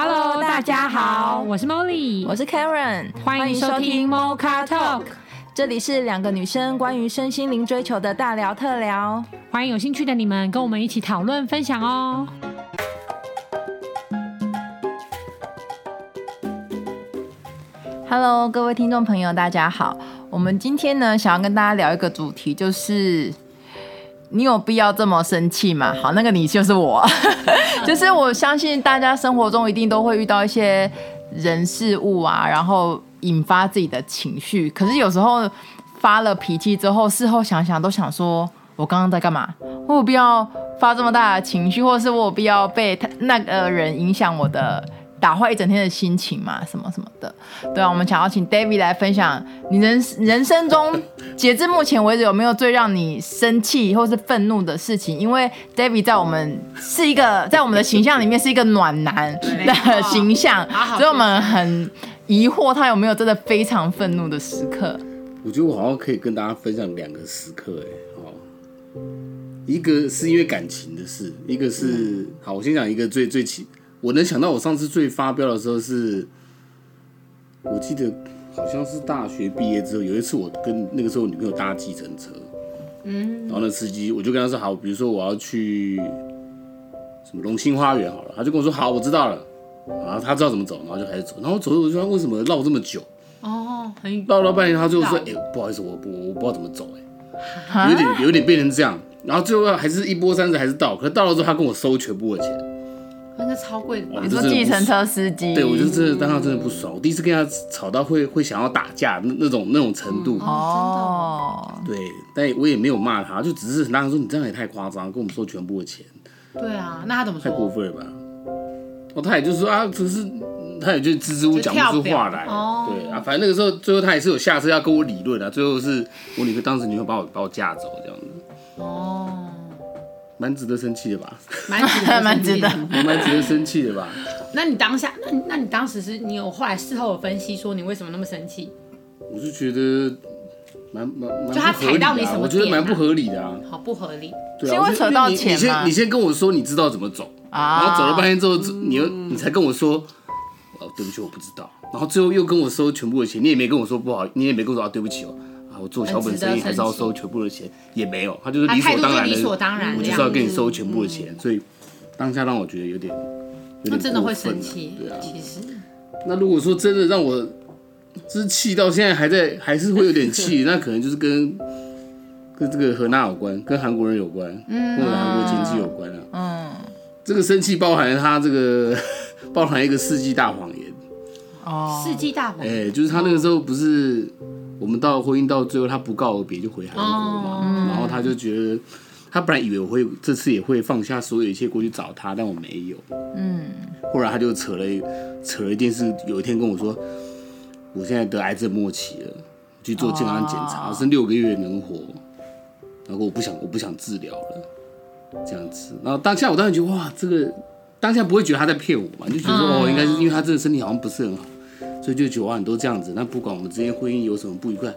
Hello，大家好，我是 Molly，我是 Karen，欢迎收听 Mocha Talk，这里是两个女生关于身心灵追求的大聊特聊，欢迎有兴趣的你们跟我们一起讨论分享哦。Hello，各位听众朋友，大家好。我们今天呢，想要跟大家聊一个主题，就是你有必要这么生气吗？好，那个你就是我，就是我相信大家生活中一定都会遇到一些人事物啊，然后引发自己的情绪。可是有时候发了脾气之后，事后想想都想说，我刚刚在干嘛？我有必要发这么大的情绪，或者是我有必要被他那个人影响我的？打坏一整天的心情嘛，什么什么的，对啊，我们想要请 David 来分享你人人生中截至目前为止有没有最让你生气或是愤怒的事情？因为 David 在我们是一个在我们的形象里面是一个暖男的形象，所以我们很疑惑他有没有真的非常愤怒的时刻。我觉得我好像可以跟大家分享两个时刻，哎，哦，一个是因为感情的事，一个是好，我先讲一个最最起。我能想到，我上次最发飙的时候是，我记得好像是大学毕业之后，有一次我跟那个时候女朋友搭计程车，嗯，然后那司机我就跟他说好，比如说我要去什么龙兴花园好了，他就跟我说好，我知道了，然后他知道怎么走，然后就开始走，然后走着我就说为什么绕这么久？哦，很绕了半天，他最后说哎、欸，不好意思，我我我不知道怎么走、欸，哎，有点有点变成这样，然后最后还是一波三折还是到，可是到了之后他跟我收全部的钱。那超贵的，你说计程车司机？对，我就真的当他真的不爽。我第一次跟他吵到会会想要打架那那种那种程度。哦，对，但我也没有骂他，就只是很大声说，你这样也太夸张，跟我们收全部的钱。对啊，那他怎么说？太过分了吧？哦，他也就是说啊，只是他也就支支吾吾讲不出话来。哦，对啊，反正那个时候最后他也是有下车要跟我理论啊，最后是我女朋友当时女朋友把我把我架走这样子。哦。蛮值得生气的吧？蛮值得，蛮值得，蛮值得生气的吧？那你当下，那那你当时是你有后来事后有分析说你为什么那么生气？我是觉得蛮蛮就他踩到你什么？我觉得蛮不合理的啊，好不合理。对啊，扯到钱你先你先跟我说你知道怎么走，啊然后走了半天之后，你又你才跟我说哦对不起我不知道，然后最后又跟我收全部的钱，你也没跟我说不好，你也没跟我说啊对不起哦。我做小本生意还是要收全部的钱，也没有，他就是理所当然的，理所当然，我就是要跟你收全部的钱，所以当下让我觉得有点，有点真的会生气，对啊，其实。那如果说真的让我，就是气到现在还在，还是会有点气，那可能就是跟跟这个和那有关，跟韩国人有关，嗯或者韩国经济有关啊。嗯，这个生气包含他这个，包含一个世纪大谎言。哦，世纪大谎言。哎，就是他那个时候不是。我们到婚姻到最后，他不告而别就回韩国嘛，oh, 然后他就觉得，他本来以为我会这次也会放下所有一切过去找他，但我没有。嗯，后来他就扯了扯了一件事，有一天跟我说，我现在得癌症末期了，去做健康检查，oh. 剩六个月能活，然后我不想我不想治疗了，这样子。然后当下我当时觉得哇，这个当下不会觉得他在骗我嘛，就觉得说、oh. 哦，应该是因为他这个身体好像不是很好。所以就九万都这样子，那不管我们之间婚姻有什么不愉快，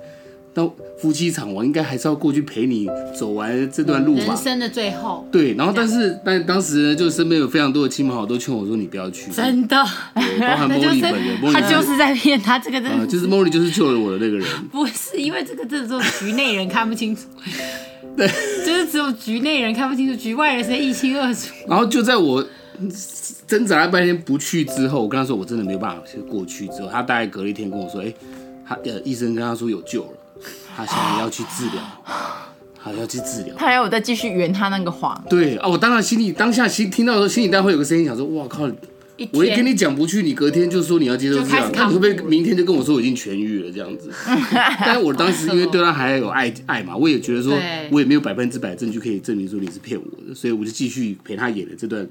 那夫妻场我应该还是要过去陪你走完这段路吧。人生的最后。对，然后但是但当时呢，就身边有非常多的亲朋好友都劝我说，你不要去。真的。包含 Molly 本人，他就是在骗他这个真的。就是 Molly 就是救了我的那个人。不是因为这个，这种局内人看不清楚。对。就是只有局内人看不清楚，局外人是一清二楚。然后就在我。挣扎了半天不去之后，我跟他说我真的没有办法过去。之后他大概隔了一天跟我说：“哎、欸，他呃医生跟他说有救了，他现在要去治疗，他要去治疗。”他还要我再继续圆他那个谎。对啊，我当然心里当下心听到的时候，心里当然会有个声音想说：“哇靠！一我一跟你讲不去，你隔天就说你要接受治疗，那你会不会明天就跟我说我已经痊愈了这样子？”但是我当时因为对他还有爱爱嘛，我也觉得说 我也没有百分之百证据可以证明说你是骗我的，所以我就继续陪他演了这段。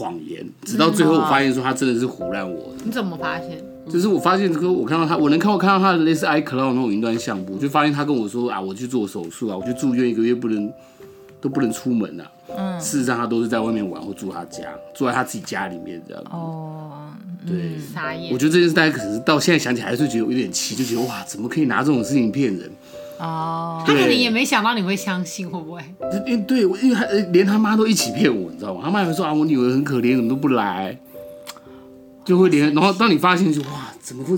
谎言，直到最后我发现说他真的是唬烂我。你怎么发现？就是我发现，说我看到他，我能看我看到他的类似 iCloud 那种云端相簿，就发现他跟我说啊，我去做手术啊，我去住院一个月，不能都不能出门啊。嗯，事实上他都是在外面玩或住他家，住在他自己家里面这样。哦，对，傻眼。我觉得这件事大家可能是到现在想起来还是觉得有点气，就觉得哇，怎么可以拿这种事情骗人？哦，他可能也没想到你会相信，会不会？因为对，因为他连他妈都一起骗我，你知道吗？他妈还说啊，我女儿很可怜，怎么都不来。就会连，然后当你发现就哇，怎么会？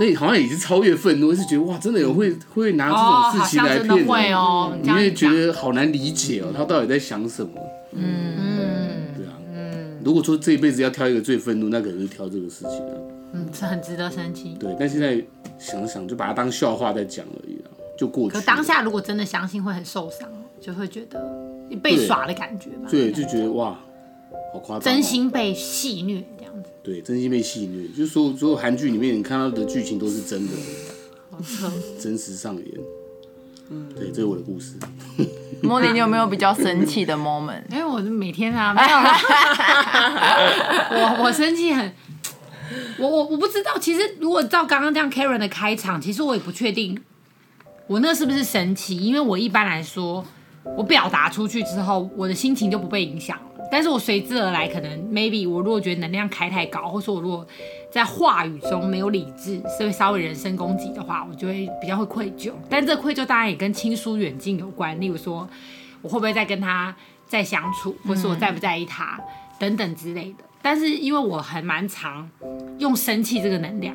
那你好像也是超越愤怒，是觉得哇，真的有会会拿这种事情来骗人，会哦，你会觉得好难理解哦，他到底在想什么？嗯嗯，对啊，嗯，如果说这一辈子要挑一个最愤怒，那可能是挑这个事情啊，嗯，是很值得生气。对，但现在想想，就把它当笑话在讲了，就过去。可当下如果真的相信，会很受伤，就会觉得被耍的感觉吧？对，就觉得哇，好夸张，真心被戏虐这样子。对，真心被戏虐，就是说所有韩剧里面你看到的剧情都是真的，真实上演。嗯，对，这是我的故事。茉莉，你有没有比较生气的 moment？因为我每天啊，没有啦。我我生气很，我我我不知道。其实如果照刚刚这样 Karen 的开场，其实我也不确定，我那是不是神奇？因为我一般来说，我表达出去之后，我的心情就不被影响了。但是我随之而来，可能 maybe 我如果觉得能量开太高，或者说我如果在话语中没有理智，是会稍微人身攻击的话，我就会比较会愧疚。但这愧疚当然也跟亲疏远近有关，例如说我会不会再跟他再相处，或是我在不在意他等等之类的。但是因为我还蛮常用生气这个能量，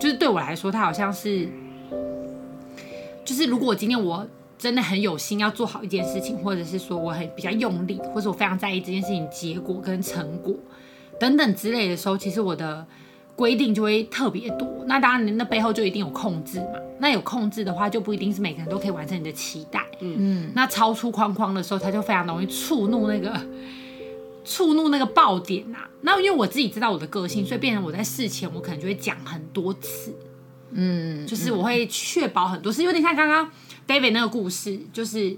就是对我来说，它好像是，就是如果今天我。真的很有心要做好一件事情，或者是说我很比较用力，或者我非常在意这件事情结果跟成果等等之类的时候，其实我的规定就会特别多。那当然，那背后就一定有控制嘛。那有控制的话，就不一定是每个人都可以完成你的期待。嗯嗯。那超出框框的时候，他就非常容易触怒那个触怒那个爆点呐、啊。那因为我自己知道我的个性，所以变成我在事前我可能就会讲很多次。嗯，就是我会确保很多，是有点像刚刚。David 那个故事就是，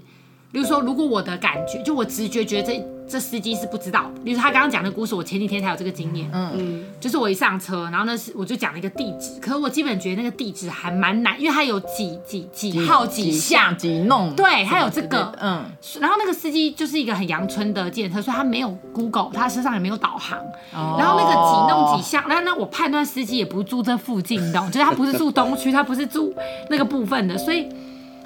比如说，如果我的感觉，就我直觉觉得这这司机是不知道的。比如说他刚刚讲的故事，我前几天才有这个经验。嗯嗯，就是我一上车，然后那是我就讲了一个地址，可是我基本觉得那个地址还蛮难，因为它有几几几号几巷几弄，对，它有这个。嗯，然后那个司机就是一个很阳春的计程车，所以他没有 Google，他身上也没有导航。哦。然后那个几弄几巷，然后那我判断司机也不住这附近，你懂？就是他不是住东区，他不是住那个部分的，所以。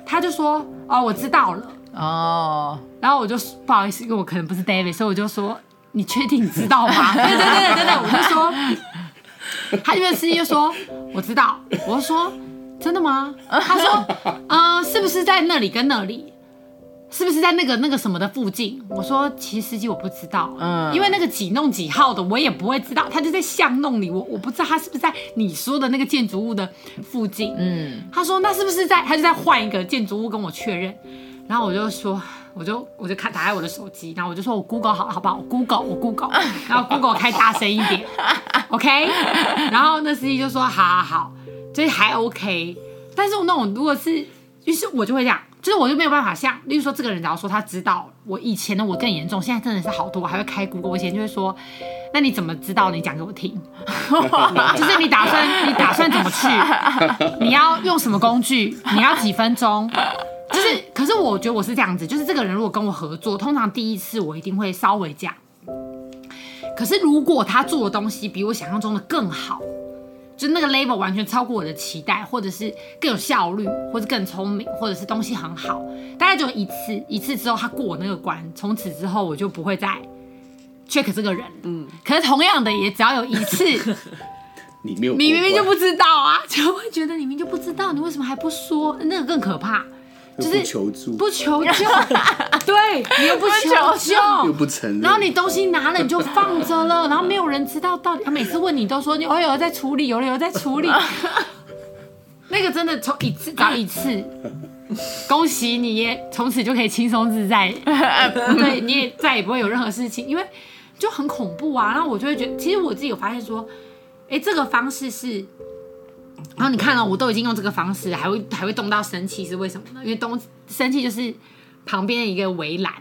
他就说：“哦，我知道了。”哦，然后我就不好意思，因为我可能不是 David，所以我就说：“你确定你知道吗？” 对对对对对，我就说，他因为司机就说：“我知道。”我就说：“真的吗？”他说：“嗯、呃，是不是在那里跟那里？”是不是在那个那个什么的附近？我说其实司机我不知道，嗯，因为那个几弄几号的我也不会知道，他就在巷弄里，我我不知道他是不是在你说的那个建筑物的附近，嗯，他说那是不是在，他就在换一个建筑物跟我确认，然后我就说，我就我就看打开我的手机，然后我就说我 Google 好好不好？我 Google 我 Google，然后 Google 开大声一点，OK，然后那司机就说好好好，就是还 OK，但是那种如果是，于是我就会这样。就是我就没有办法像，例如说这个人，假如说他知道我以前的我更严重，现在真的是好多，我还会开 Google，我以前就会说，那你怎么知道？你讲给我听，就是你打算你打算怎么去？你要用什么工具？你要几分钟？就是，可是我觉得我是这样子，就是这个人如果跟我合作，通常第一次我一定会稍微讲，可是如果他做的东西比我想象中的更好。就那个 level 完全超过我的期待，或者是更有效率，或者更聪明，或者是东西很好，大概就一次，一次之后他过我那个关，从此之后我就不会再 check 这个人。嗯，可是同样的，也只要有一次，你没有，你明明就不知道啊，就会觉得你明明就不知道，你为什么还不说？那个更可怕。就是不求助，不求救，对，你又不求救，又不承认，然后你东西拿了你就放着了，然后没有人知道到底。他每次问你都说你哦有在处理，有有在处理。那个真的从一次到一次，恭喜你也从此就可以轻松自在，对，你也再也不会有任何事情，因为就很恐怖啊。然后我就会觉得，其实我自己有发现说，哎，这个方式是。然后你看了，我都已经用这个方式，还会还会动到生气，是为什么呢？因为动生气就是旁边一个围栏，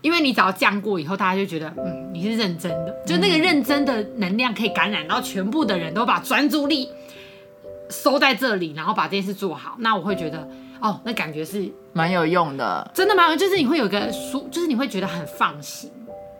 因为你只要降过以后，大家就觉得嗯你是认真的，就那个认真的能量可以感染到全部的人都把专注力收在这里，然后把这件事做好。那我会觉得哦，那感觉是蛮有用的，真的吗？就是你会有个舒，就是你会觉得很放心，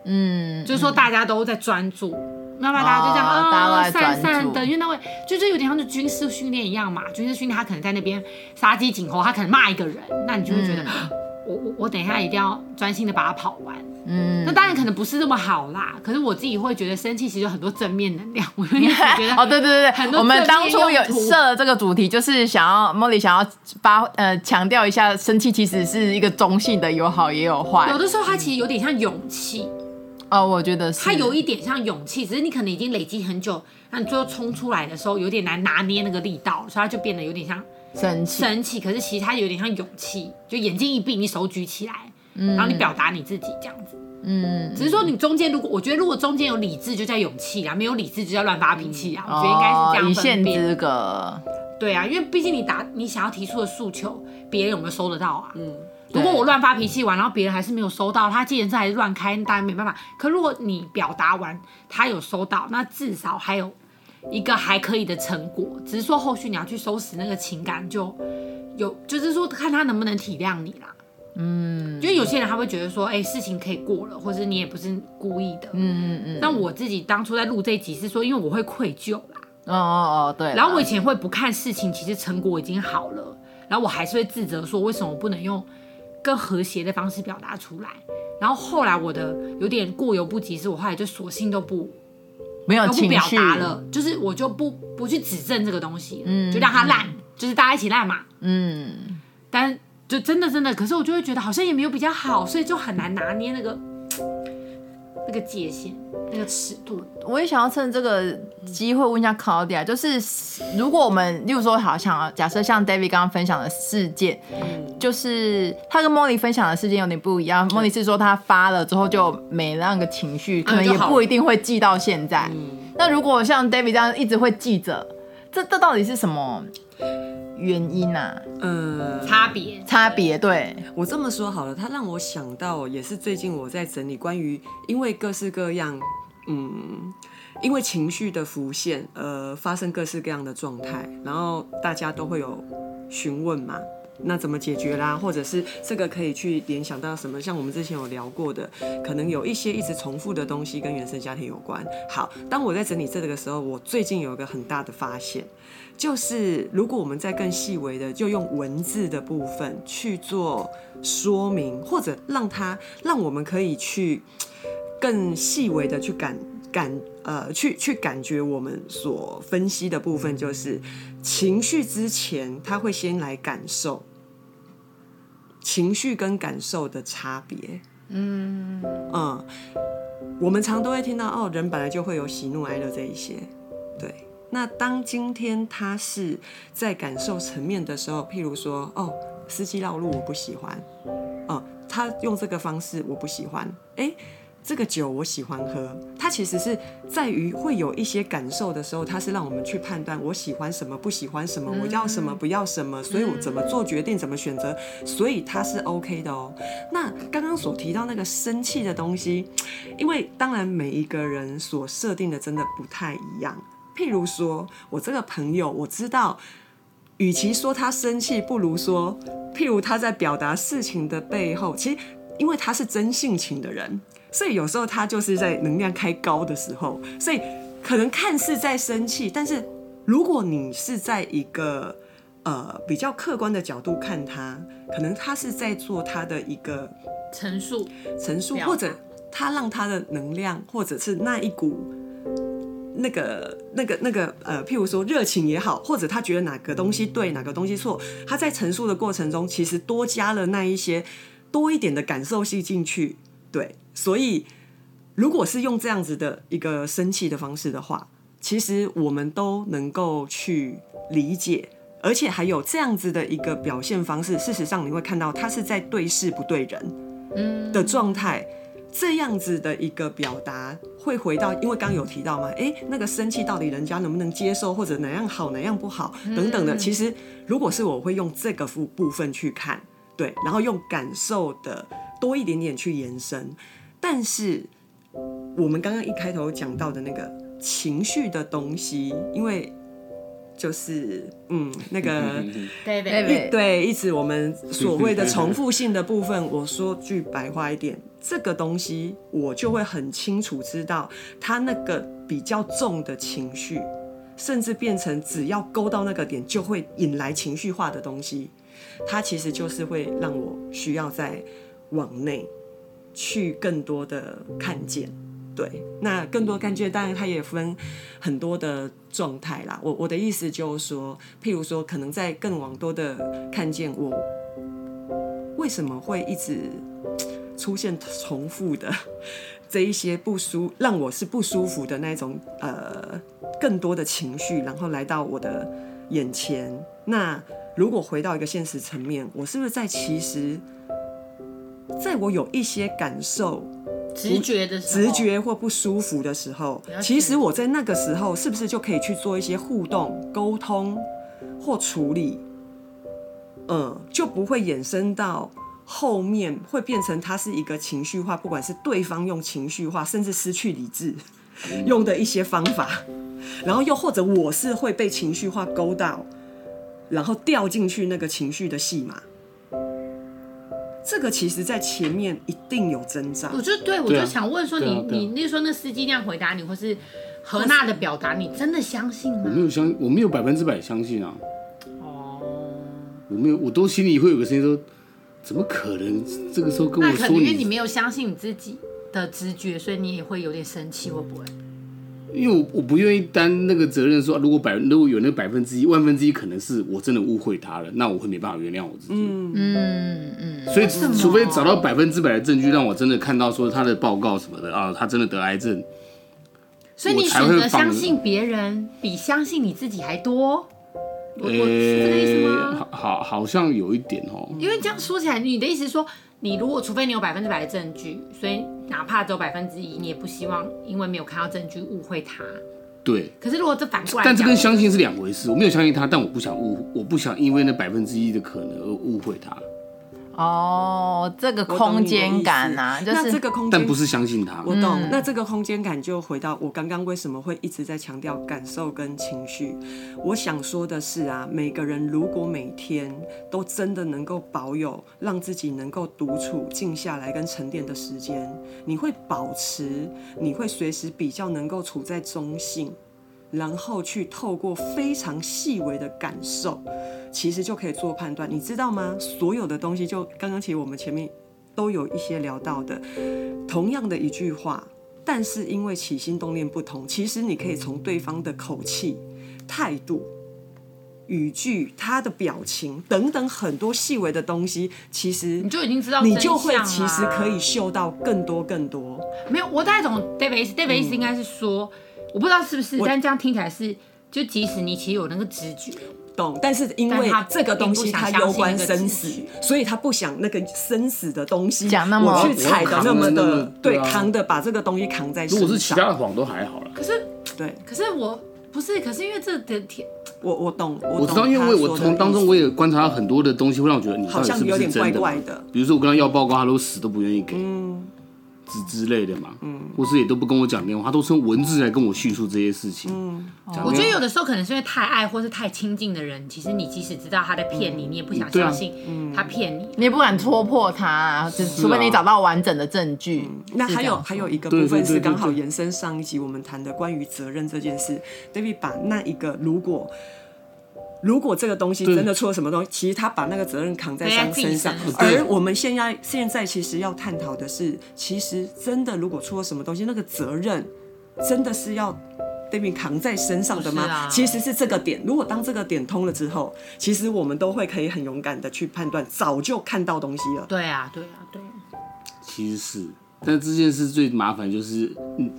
嗯，就是说大家都在专注。那么大家就这样啊，散散的，因为那位就是有点像是军事训练一样嘛。军事训练他可能在那边杀鸡儆猴，他可能骂一个人，那你就会觉得、嗯、我我我等一下一定要专心的把它跑完。嗯，那当然可能不是这么好啦。可是我自己会觉得生气其实有很多正面能量。我就一直觉得 哦，对对对对，我们当初有设了这个主题，就是想要 Molly 想要发呃强调一下，生气其实是一个中性的，有好也有坏。有的时候它其实有点像勇气。哦，我觉得是。它有一点像勇气，只是你可能已经累积很久，那你最后冲出来的时候有点难拿捏那个力道，所以它就变得有点像生气。生气，可是其实它有点像勇气，就眼睛一闭，你手举起来，嗯，然后你表达你自己这样子。嗯，只是说你中间如果我觉得如果中间有理智就叫勇气啊，没有理智就叫乱发脾气啊，嗯、我觉得应该是这样分辨。一线之隔。对啊，因为毕竟你打你想要提出的诉求，别人有没有收得到啊？嗯，如果我乱发脾气完，然后别人还是没有收到，他既然是还是乱开，当然没办法。可如果你表达完，他有收到，那至少还有一个还可以的成果。只是说后续你要去收拾那个情感，就有就是说看他能不能体谅你啦。嗯，因为有些人他会觉得说，哎、欸，事情可以过了，或者你也不是故意的。嗯嗯嗯。那我自己当初在录这一集是说，因为我会愧疚啦。哦哦哦，对。然后我以前会不看事情，其实成果已经好了，然后我还是会自责说，为什么我不能用更和谐的方式表达出来？然后后来我的有点过犹不及，是我后来就索性都不没有都不表达了，就是我就不不去指正这个东西，嗯，就让它烂，嗯、就是大家一起烂嘛，嗯，但。就真的真的，可是我就会觉得好像也没有比较好，所以就很难拿捏那个那个界限，那个尺度。我也想要趁这个机会问一下 Claudia，就是如果我们，例如说，好像假设像 David 刚刚分享的事件，嗯、就是他跟 Molly 分享的事件有点不一样。Molly 是说他发了之后就没那个情绪，可能也不一定会记到现在。嗯、那如果像 David 这样一直会记着，这这到底是什么？原因啊，呃，差别，差别，对。我这么说好了，它让我想到，也是最近我在整理关于，因为各式各样，嗯，因为情绪的浮现，呃，发生各式各样的状态，然后大家都会有询问嘛，那怎么解决啦？或者是这个可以去联想到什么？像我们之前有聊过的，可能有一些一直重复的东西跟原生家庭有关。好，当我在整理这个的时候，我最近有一个很大的发现。就是如果我们再更细微的，就用文字的部分去做说明，或者让它让我们可以去更细微的去感感呃去去感觉我们所分析的部分，就是情绪之前他会先来感受情绪跟感受的差别。嗯嗯，我们常都会听到哦，人本来就会有喜怒哀乐这一些，对。那当今天他是在感受层面的时候，譬如说，哦，司机绕路我不喜欢，哦，他用这个方式我不喜欢，诶，这个酒我喜欢喝，他其实是在于会有一些感受的时候，他是让我们去判断我喜欢什么，不喜欢什么，我要什么，不要什么，所以我怎么做决定，怎么选择，所以他是 OK 的哦。那刚刚所提到那个生气的东西，因为当然每一个人所设定的真的不太一样。譬如说，我这个朋友，我知道，与其说他生气，不如说，譬如他在表达事情的背后，其实因为他是真性情的人，所以有时候他就是在能量开高的时候，所以可能看似在生气，但是如果你是在一个呃比较客观的角度看他，可能他是在做他的一个陈述，陈述，或者他让他的能量，或者是那一股。那个、那个、那个，呃，譬如说热情也好，或者他觉得哪个东西对，哪个东西错，他在陈述的过程中，其实多加了那一些多一点的感受性进去，对。所以，如果是用这样子的一个生气的方式的话，其实我们都能够去理解，而且还有这样子的一个表现方式。事实上，你会看到他是在对事不对人，嗯的状态。这样子的一个表达会回到，因为刚刚有提到嘛，诶，那个生气到底人家能不能接受，或者哪样好哪样不好等等的。其实如果是我会用这个部部分去看，对，然后用感受的多一点点去延伸。但是我们刚刚一开头讲到的那个情绪的东西，因为。就是嗯，那个 对对对，一直我们所谓的重复性的部分，我说句白话一点，这个东西我就会很清楚知道，他那个比较重的情绪，甚至变成只要勾到那个点就会引来情绪化的东西，它其实就是会让我需要再往内去更多的看见。对，那更多看见，当然它也分很多的状态啦。我我的意思就是说，譬如说，可能在更往多的看见我为什么会一直出现重复的这一些不舒，让我是不舒服的那种呃更多的情绪，然后来到我的眼前。那如果回到一个现实层面，我是不是在其实，在我有一些感受。直觉的直觉或不舒服的时候，其实我在那个时候是不是就可以去做一些互动、沟通或处理？嗯，就不会衍生到后面会变成它是一个情绪化，不管是对方用情绪化，甚至失去理智用的一些方法，然后又或者我是会被情绪化勾到，然后掉进去那个情绪的戏码。这个其实，在前面一定有征兆。我就对我就想问说你，你、啊啊、你那时候那司机那样回答你，或是何娜的表达，你真的相信吗？我没有相，我没有百分之百相信啊。哦。我没有，我都心里会有个声音说，怎么可能？这个时候跟我说你，因为你没有相信你自己的直觉，所以你也会有点生气，会不会？因为我我不愿意担那个责任说，说如果百如果有那百分之一万分之一可能是我真的误会他了，那我会没办法原谅我自己。嗯嗯嗯。所以除非找到百分之百的证据，让我真的看到说他的报告什么的啊，他真的得癌症。所以你选择相信别人比相信你自己还多？我我是这个意思吗？好好好像有一点哦。因为这样说起来，你的意思说。你如果除非你有百分之百的证据，所以哪怕只有百分之一，你也不希望因为没有看到证据误会他。对。可是如果这反过来，但这跟相信是两回事。我没有相信他，但我不想误，我不想因为那百分之一的可能而误会他。哦，这个空间感啊，就是这个空间，但不是相信他。我懂。那这个空间感就回到我刚刚为什么会一直在强调感受跟情绪。我想说的是啊，每个人如果每天都真的能够保有让自己能够独处、静下来跟沉淀的时间，你会保持，你会随时比较能够处在中性。然后去透过非常细微的感受，其实就可以做判断，你知道吗？所有的东西，就刚刚其实我们前面都有一些聊到的，同样的一句话，但是因为起心动念不同，其实你可以从对方的口气、态度、语句、他的表情等等很多细微的东西，其实你就已经知道，你就会其实可以嗅到更多更多。没有，我大概懂 David，David 意思应该是说。嗯我不知道是不是，但这样听起来是，就即使你其实有那个直觉，懂，但是因为这个东西它攸关生死，所以他不想那个生死的东西讲那么去踩的那么的，对，扛的把这个东西扛在身上。如果是其他的谎都还好了。可是，对，可是我不是，可是因为这的天，我我懂，我知道，因为我从当中我也观察到很多的东西，会让我觉得你好像有点怪怪的。比如说我跟他要报告，他都死都不愿意给。嗯。之类的嘛，嗯，或是也都不跟我讲电话，他都是用文字来跟我叙述这些事情。嗯，我觉得有的时候可能是因为太爱或是太亲近的人，其实你即使知道他在骗你，你也不想相信他骗你，你也不敢戳破他，就除非你找到完整的证据。那还有还有一个部分是刚好延伸上一集我们谈的关于责任这件事，David 把那一个如果。如果这个东西真的出了什么东西，其实他把那个责任扛在他身上。而我们现在现在其实要探讨的是，其实真的如果出了什么东西，那个责任真的是要 David 扛在身上的吗？啊、其实是这个点。如果当这个点通了之后，其实我们都会可以很勇敢的去判断，早就看到东西了。对啊，对啊，对。其实是。但这件事最麻烦就是，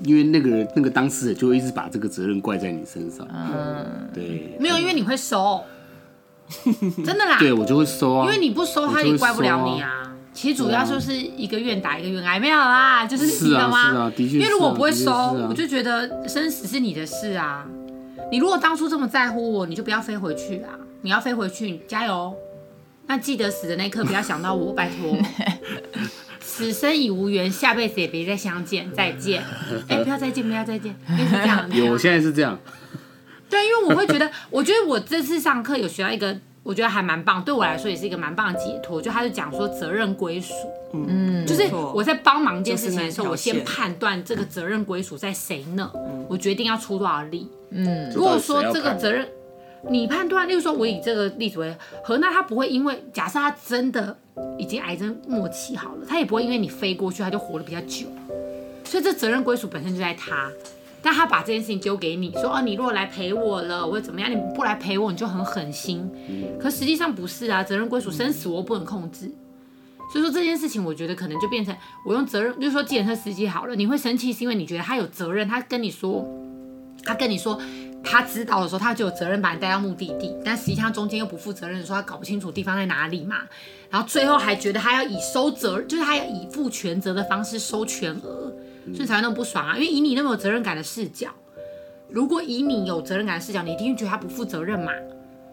因为那个人那个当事人就会一直把这个责任怪在你身上。嗯，对。没有，因为你会收，真的啦。对，我就会收啊。因为你不收，他也怪不了你啊。其实主要就是一个愿打一个愿挨，没有啦，就是你知道吗？是啊，的确。因为如果不会收，我就觉得生死是你的事啊。你如果当初这么在乎我，你就不要飞回去啊。你要飞回去，加油。那记得死的那一刻，不要想到我，拜托。此生已无缘，下辈子也别再相见，再见。哎、欸，不要再见，不要再见，就是这样。有，我现在是这样。对，因为我会觉得，我觉得我这次上课有学到一个，我觉得还蛮棒，对我来说也是一个蛮棒的解脱。就他就讲说责任归属，嗯，就是我在帮忙一件事情的时候，我先判断这个责任归属在谁呢？我决定要出多少力。嗯，如果说这个责任。你判断，例如说，我以这个例子为何，那他不会因为假设他真的已经癌症末期好了，他也不会因为你飞过去，他就活得比较久。所以这责任归属本身就在他，但他把这件事情丢给你说，哦，你如果来陪我了，我会怎么样？你不来陪我，你就很狠心。可实际上不是啊，责任归属，生死我不能控制。所以说这件事情，我觉得可能就变成我用责任，就是说，计程车司机好了，你会生气是因为你觉得他有责任，他跟你说，他跟你说。他知道的时候，他就有责任把你带到目的地，但实际上中间又不负责任的时候，他搞不清楚地方在哪里嘛。然后最后还觉得他要以收责，就是他要以负全责的方式收全额，所以才会那么不爽啊。因为以你那么有责任感的视角，如果以你有责任感的视角，你一定会觉得他不负责任嘛。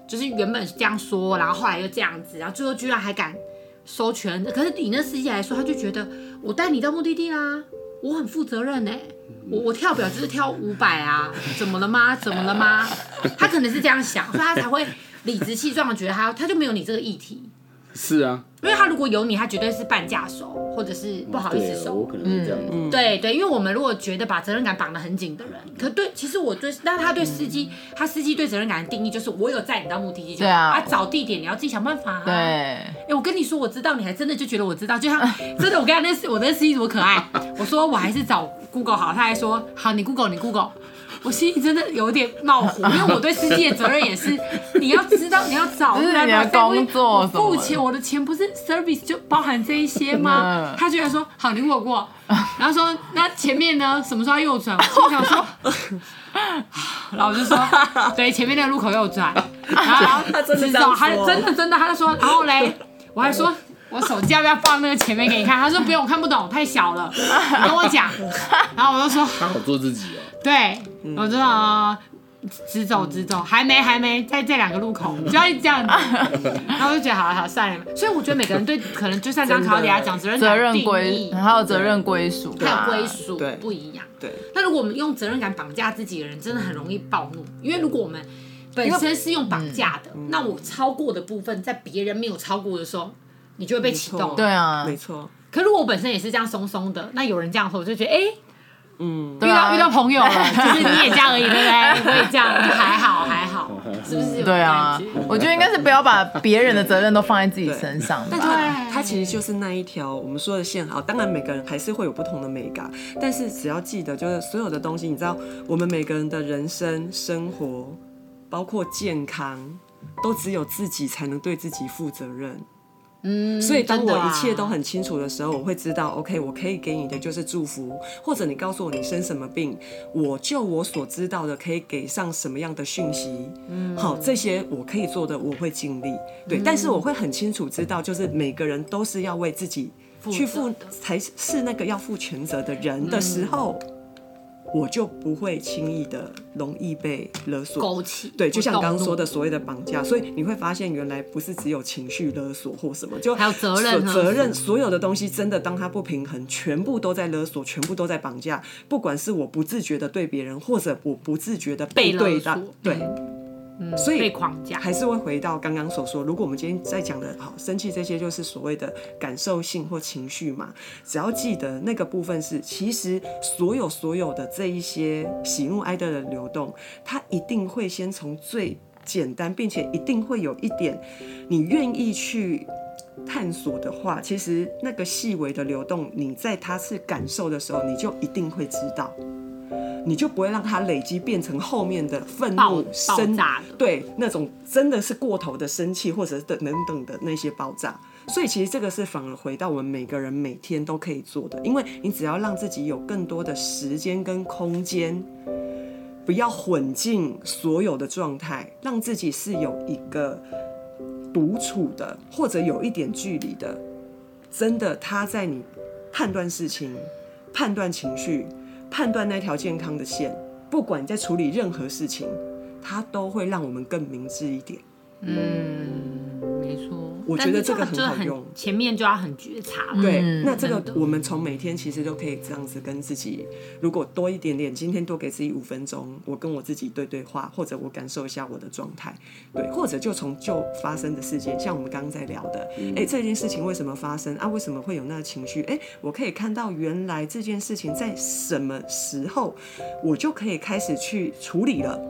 就是原本是这样说，然后后来又这样子，然后最后居然还敢收全。可是以那司机来说，他就觉得我带你到目的地啦，我很负责任呢、我我跳表就是跳五百啊，怎么了吗？怎么了吗？他可能是这样想，所以他才会理直气壮的觉得他他就没有你这个议题。是啊，因为他如果有你，他绝对是半价收，或者是不好意思收。我可能会这样。嗯，对对，因为我们如果觉得把责任感绑得很紧的人，可对，其实我对，那他对司机，他司机对责任感的定义就是我有载你到目的地，对啊，啊找地点你要自己想办法。对，哎，我跟你说我知道，你还真的就觉得我知道，就像 真的，我跟他那司我那司机多可爱，我说我还是找。Google 好，他还说好，你 Google 你 Google，我心里真的有点冒火，因为我对司机的责任也是，你要知道你要找，是你的工作，付钱，我的钱不是 service 就包含这一些吗？他居然说好，你 Google 过，然后说那前面呢，什么时候要右转？我想说，然后我就说对，前面那个路口右转，然后他真的说，他真的真的，他就说，然后嘞，我还说。我手机要不要放那个前面给你看？他说不用，我看不懂，太小了。你跟我讲，然后我就说，他好做自己哦。对，我知道，直走直走，还没还没，在这两个路口，就要这样子。然后我就觉得好了好算了，所以我觉得每个人对可能就像刚刚考底下讲责任责任归还有责任归属，还有归属不一样。对。那如果我们用责任感绑架自己的人，真的很容易暴怒，因为如果我们本身是用绑架的，那我超过的部分，在别人没有超过的时候。你就会被启动，对啊，没错。可如果我本身也是这样松松的，那有人这样说，我就觉得，哎，嗯，遇到遇到朋友了，就是你也这样而已，对不对？我也这样，就还好还好，是不是？对啊，我觉得应该是不要把别人的责任都放在自己身上。但他他其实就是那一条我们说的线，好，当然每个人还是会有不同的美感，但是只要记得，就是所有的东西，你知道，我们每个人的人生、生活，包括健康，都只有自己才能对自己负责任。嗯，所以当我一切都很清楚的时候，我会知道，OK，我可以给你的就是祝福，或者你告诉我你生什么病，我就我所知道的可以给上什么样的讯息，嗯，好，这些我可以做的我会尽力，对，但是我会很清楚知道，就是每个人都是要为自己去负，才是那个要负全责的人的时候。我就不会轻易的容易被勒索。勾起，对，就像刚刚说的所谓的绑架，所以你会发现原来不是只有情绪勒索或什么，就还有责任，责任所有的东西真的当它不平衡，全部都在勒索，全部都在绑架，不管是我不自觉的对别人，或者我不自觉的被对待，对。所以被框架还是会回到刚刚所说。如果我们今天在讲的好生气，这些就是所谓的感受性或情绪嘛。只要记得那个部分是，其实所有所有的这一些喜怒哀乐的流动，它一定会先从最简单，并且一定会有一点，你愿意去探索的话，其实那个细微的流动，你在它是感受的时候，你就一定会知道。你就不会让它累积变成后面的愤怒、生炸，对那种真的是过头的生气，或者是等等等的那些爆炸。所以其实这个是反而回到我们每个人每天都可以做的，因为你只要让自己有更多的时间跟空间，不要混进所有的状态，让自己是有一个独处的，或者有一点距离的。真的，他在你判断事情、判断情绪。判断那条健康的线，不管在处理任何事情，它都会让我们更明智一点。嗯，没错。我觉得这个很好用，前面就要很觉察。对，那这个我们从每天其实都可以这样子跟自己，如果多一点点，今天多给自己五分钟，我跟我自己对对话，或者我感受一下我的状态，对，或者就从就发生的事件，像我们刚刚在聊的，哎，这件事情为什么发生啊？为什么会有那个情绪？哎，我可以看到原来这件事情在什么时候，我就可以开始去处理了。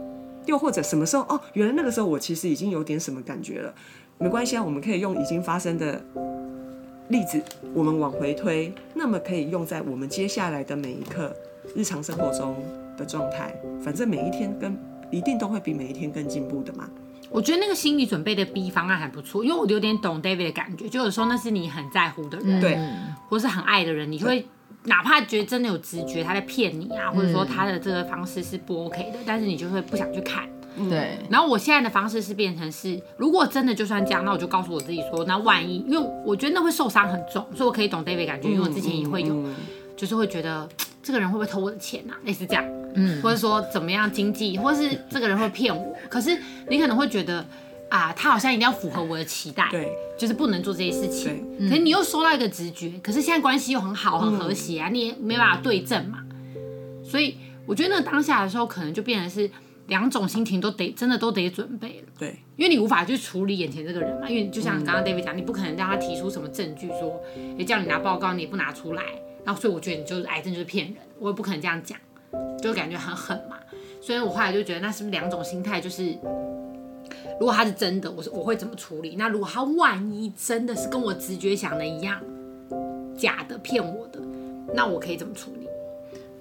又或者什么时候哦，原来那个时候我其实已经有点什么感觉了，没关系啊，我们可以用已经发生的例子，我们往回推，那么可以用在我们接下来的每一刻日常生活中的状态，反正每一天跟一定都会比每一天更进步的嘛。我觉得那个心理准备的 B 方案还不错，因为我有点懂 David 的感觉，就有时候那是你很在乎的人，对，或是很爱的人，你会。哪怕觉得真的有直觉他在骗你啊，或者说他的这个方式是不 OK 的，但是你就会不想去看。对。然后我现在的方式是变成是，如果真的就算这样，那我就告诉我自己说，那万一，因为我觉得那会受伤很重，所以我可以懂 David 感觉，因为我之前也会有，就是会觉得 这个人会不会偷我的钱啊，类似这样，嗯，或者说怎么样经济，或是这个人会骗我，可是你可能会觉得。啊，他好像一定要符合我的期待，对，就是不能做这些事情。可是你又收到一个直觉，可是现在关系又很好，很和谐啊，你也没办法对证嘛。所以我觉得那当下的时候，可能就变成是两种心情都得真的都得准备了。对，因为你无法去处理眼前这个人嘛，因为就像刚刚 David 讲，你不可能让他提出什么证据说，也叫你拿报告，你也不拿出来，然后所以我觉得你就是癌症就是骗人，我也不可能这样讲，就感觉很狠嘛。所以我后来就觉得，那是不是两种心态就是？如果他是真的，我是我会怎么处理？那如果他万一真的是跟我直觉想的一样，假的骗我的，那我可以怎么处理？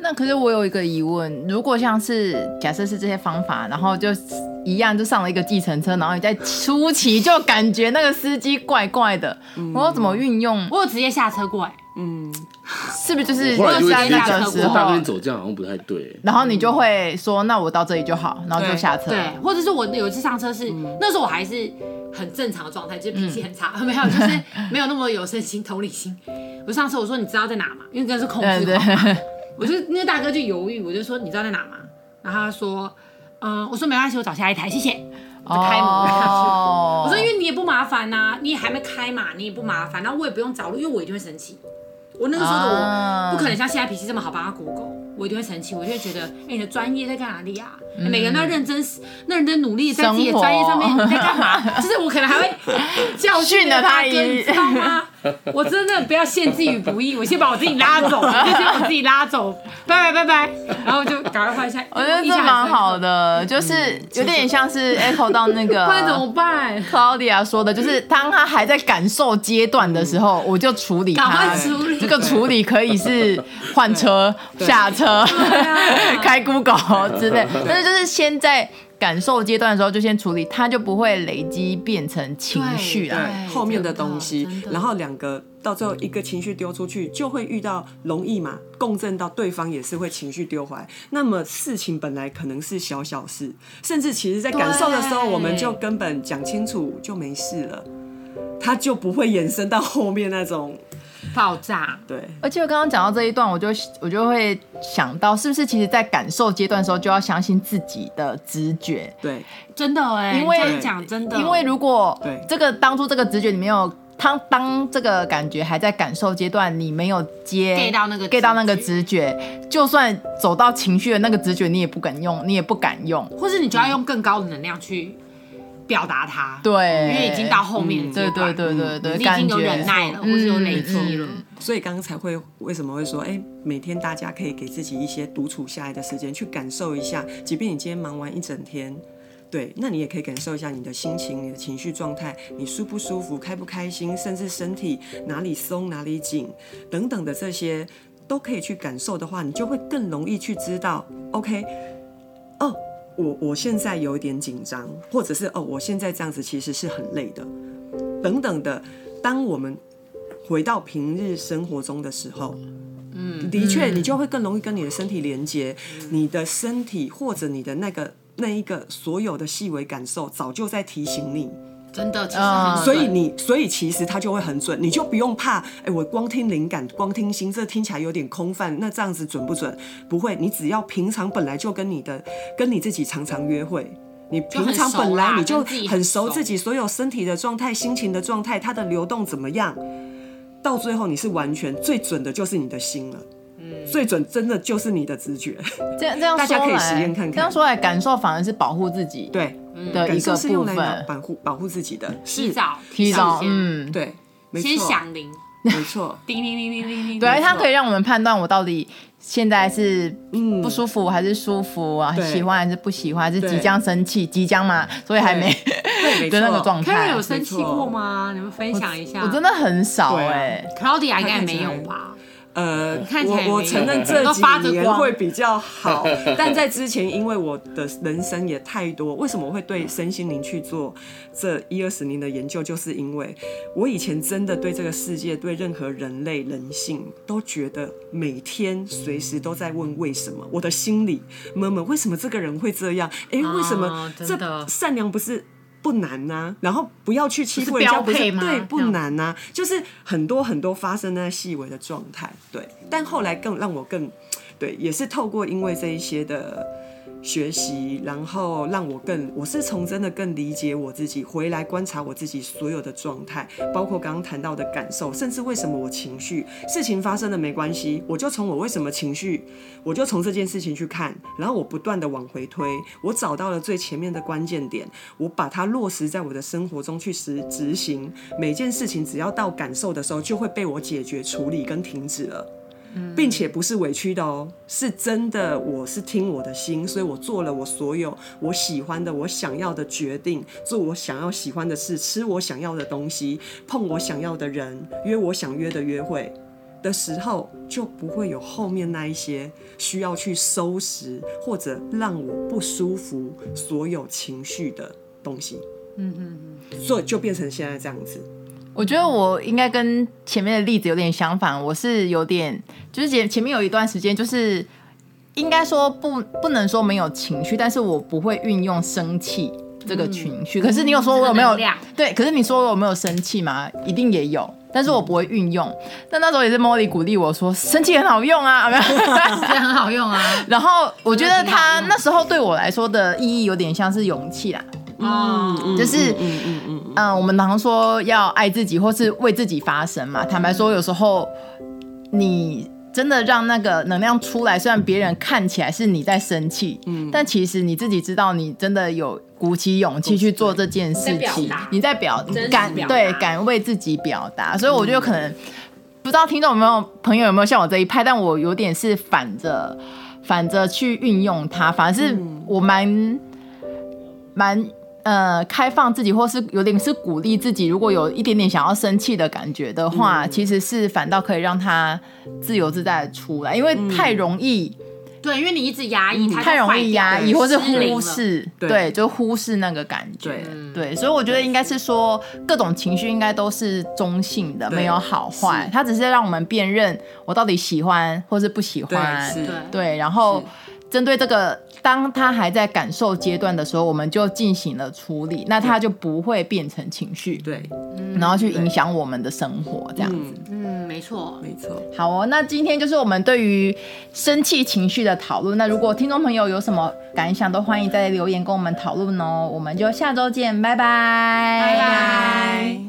那可是我有一个疑问，如果像是假设是这些方法，然后就一样就上了一个计程车，然后你在初期就感觉那个司机怪怪的，嗯、我要怎么运用？我有直接下车过来。嗯，是不是就是后来就会觉得那个时候大哥走这样好像不太对，然后你就会说，那我到这里就好，然后就下车。对，对，或者是我有一次上车是、嗯、那时候我还是很正常的状态，就是脾气很差，嗯、没有就是没有那么有身心同理心。我上车我说你知道在哪吗？因为这是控制狂嘛，我就那个大哥就犹豫，我就说你知道在哪吗？然后他说嗯，我说没关系，我找下一台，谢谢。我就开门我就下去。Oh. 我说因为你也不麻烦呐、啊，你也还没开嘛，你也不麻烦，然后我也不用找路，因为我一定会生气。我那个时候的我不可能像现在脾气这么好，帮他 Google，我一定会生气，我就会觉得，哎、欸，你的专业在干哪里啊？嗯、每个人都要认真，那认真努力在自己的专业上面你在干嘛？就是我可能还会教训了他一知道吗？我真的不要陷自己于不义，我先把我自己拉走，就先把我自己拉走，拜拜拜拜，然后就 赶快换下。我觉得这蛮好的，就是有点像是 echo 到那个，不然怎么办？Claudia 说的，就是 当他还在感受阶段的时候，我就处理他。这个处理可以是换车、下车、开 Google 之类，但是就是先在。感受阶段的时候就先处理，它就不会累积变成情绪啊，后面的东西。然后两个到最后一个情绪丢出去，就会遇到容易嘛，共振到对方也是会情绪丢回来。那么事情本来可能是小小事，甚至其实在感受的时候，我们就根本讲清楚就没事了，它就不会延伸到后面那种。爆炸，对，而且我刚刚讲到这一段，我就我就会想到，是不是其实，在感受阶段的时候，就要相信自己的直觉？对，真的哎，因为讲真的，因为如果这个当初这个直觉你没有，当当这个感觉还在感受阶段，你没有接 get 到那个 get 到那个直觉，就算走到情绪的那个直觉，你也不敢用，你也不敢用，或是你就要用更高的能量去。表达它，对，因为已经到后面，对对对对对，已经有忍耐了，或是有累积了，所以刚刚才会为什么会说，哎，每天大家可以给自己一些独处下来的时间，去感受一下，即便你今天忙完一整天，对，那你也可以感受一下你的心情、你的情绪状态，你舒不舒服、开不开心，甚至身体哪里松、哪里紧等等的这些，都可以去感受的话，你就会更容易去知道，OK，哦。我我现在有一点紧张，或者是哦，我现在这样子其实是很累的，等等的。当我们回到平日生活中的时候，嗯，的确，你就会更容易跟你的身体连接，你的身体或者你的那个那一个所有的细微感受，早就在提醒你。真的，其实很，所以你，所以其实它就会很准，你就不用怕。哎、欸，我光听灵感，光听心，这听起来有点空泛。那这样子准不准？不会，你只要平常本来就跟你的，跟你自己常常约会，你平常本来你就很熟自己所有身体的状态、心情的状态，它的流动怎么样，到最后你是完全最准的，就是你的心了。嗯，最准真的就是你的直觉。这样这样，大家可以实验看看。这样说来，感受反而是保护自己。对。的一个部分，保护保护自己的，提早提早，嗯，对，先响铃，没错，叮叮叮叮叮叮，对，它可以让我们判断我到底现在是不舒服还是舒服啊，喜欢还是不喜欢，还是即将生气，即将嘛，所以还没 的那个状态。有生气过吗？你们分享一下。我真的很少哎，Claudia 应该没有吧？呃，我我承认这几年会比较好，但在之前，因为我的人生也太多，为什么我会对身心灵去做这一二十年的研究？就是因为我以前真的对这个世界、对任何人类人性，都觉得每天随时都在问为什么，我的心里闷闷，为什么这个人会这样？哎，为什么这善良不是？不难呐、啊，然后不要去欺负人家，不是对，不难呐、啊，就是很多很多发生在细微的状态，对。但后来更让我更，对，也是透过因为这一些的。学习，然后让我更，我是从真的更理解我自己，回来观察我自己所有的状态，包括刚刚谈到的感受，甚至为什么我情绪，事情发生了没关系，我就从我为什么情绪，我就从这件事情去看，然后我不断的往回推，我找到了最前面的关键点，我把它落实在我的生活中去实执行，每件事情只要到感受的时候，就会被我解决、处理跟停止了。并且不是委屈的哦，是真的。我是听我的心，所以我做了我所有我喜欢的、我想要的决定，做我想要喜欢的事，吃我想要的东西，碰我想要的人，约我想约的约会的时候，就不会有后面那一些需要去收拾或者让我不舒服所有情绪的东西。嗯嗯嗯，所以就变成现在这样子。我觉得我应该跟前面的例子有点相反，我是有点，就是前前面有一段时间，就是应该说不不能说没有情绪，但是我不会运用生气这个情绪。嗯、可是你有说我有没有？对，可是你说我有没有生气吗？一定也有，但是我不会运用。但那时候也是 Molly 鼓励我说，生气很好用啊，没有，很好用啊。然后我觉得他那时候对我来说的意义有点像是勇气啦。嗯，就是，嗯嗯嗯嗯，我们常说要爱自己，或是为自己发声嘛。坦白说，有时候你真的让那个能量出来，虽然别人看起来是你在生气，嗯，但其实你自己知道，你真的有鼓起勇气去做这件事情，你在表敢对敢为自己表达。所以我觉得可能不知道听众有没有朋友有没有像我这一派，但我有点是反着反着去运用它，反而是我蛮蛮。呃，开放自己，或是有点是鼓励自己。如果有一点点想要生气的感觉的话，嗯、其实是反倒可以让他自由自在的出来，因为太容易。嗯、对，因为你一直压抑，太容易压抑，或是忽视，对，就忽视那个感觉。对，所以我觉得应该是说，各种情绪应该都是中性的，没有好坏。它只是让我们辨认我到底喜欢或是不喜欢。对，然后。针对这个，当他还在感受阶段的时候，我们就进行了处理，那他就不会变成情绪，对，然后去影响我们的生活，这样子。嗯，嗯，没错，没错。好哦，那今天就是我们对于生气情绪的讨论。那如果听众朋友有什么感想，都欢迎在留言跟我们讨论哦。我们就下周见，拜拜，拜拜。